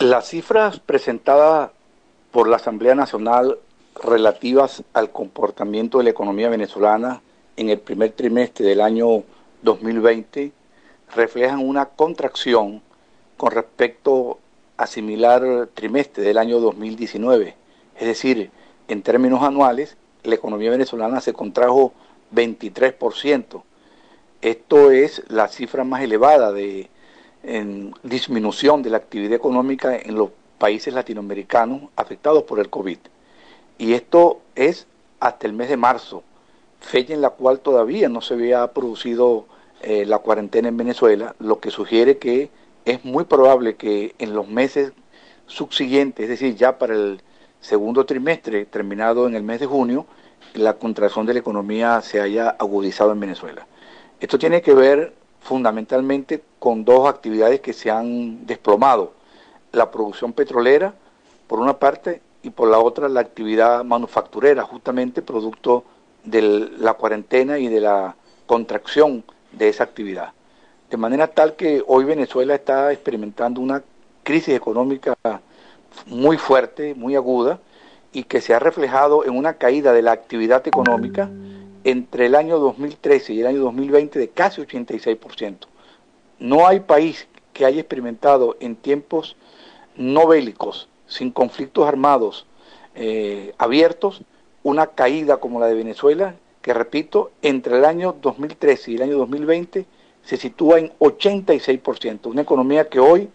Las cifras presentadas por la Asamblea Nacional relativas al comportamiento de la economía venezolana en el primer trimestre del año 2020 reflejan una contracción con respecto a similar trimestre del año 2019. Es decir, en términos anuales, la economía venezolana se contrajo 23%. Esto es la cifra más elevada de disminución de la actividad económica en los países latinoamericanos afectados por el COVID. Y esto es hasta el mes de marzo, fecha en la cual todavía no se había producido eh, la cuarentena en Venezuela, lo que sugiere que es muy probable que en los meses subsiguientes, es decir, ya para el segundo trimestre, terminado en el mes de junio, la contracción de la economía se haya agudizado en Venezuela. Esto tiene que ver fundamentalmente con dos actividades que se han desplomado. La producción petrolera, por una parte, y por la otra la actividad manufacturera, justamente producto de la cuarentena y de la contracción de esa actividad. De manera tal que hoy Venezuela está experimentando una crisis económica muy fuerte, muy aguda, y que se ha reflejado en una caída de la actividad económica entre el año 2013 y el año 2020 de casi 86%. No hay país que haya experimentado en tiempos no bélicos, sin conflictos armados eh, abiertos, una caída como la de Venezuela, que repito, entre el año 2013 y el año 2020 se sitúa en 86%, una economía que hoy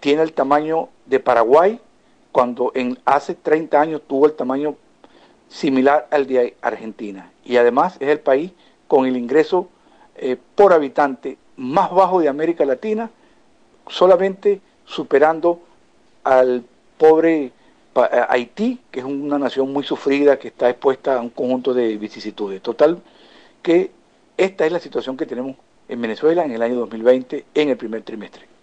tiene el tamaño de Paraguay, cuando en hace 30 años tuvo el tamaño similar al de Argentina. Y además es el país con el ingreso eh, por habitante más bajo de América Latina, solamente superando al pobre Haití, que es una nación muy sufrida, que está expuesta a un conjunto de vicisitudes. Total, que esta es la situación que tenemos en Venezuela en el año 2020, en el primer trimestre.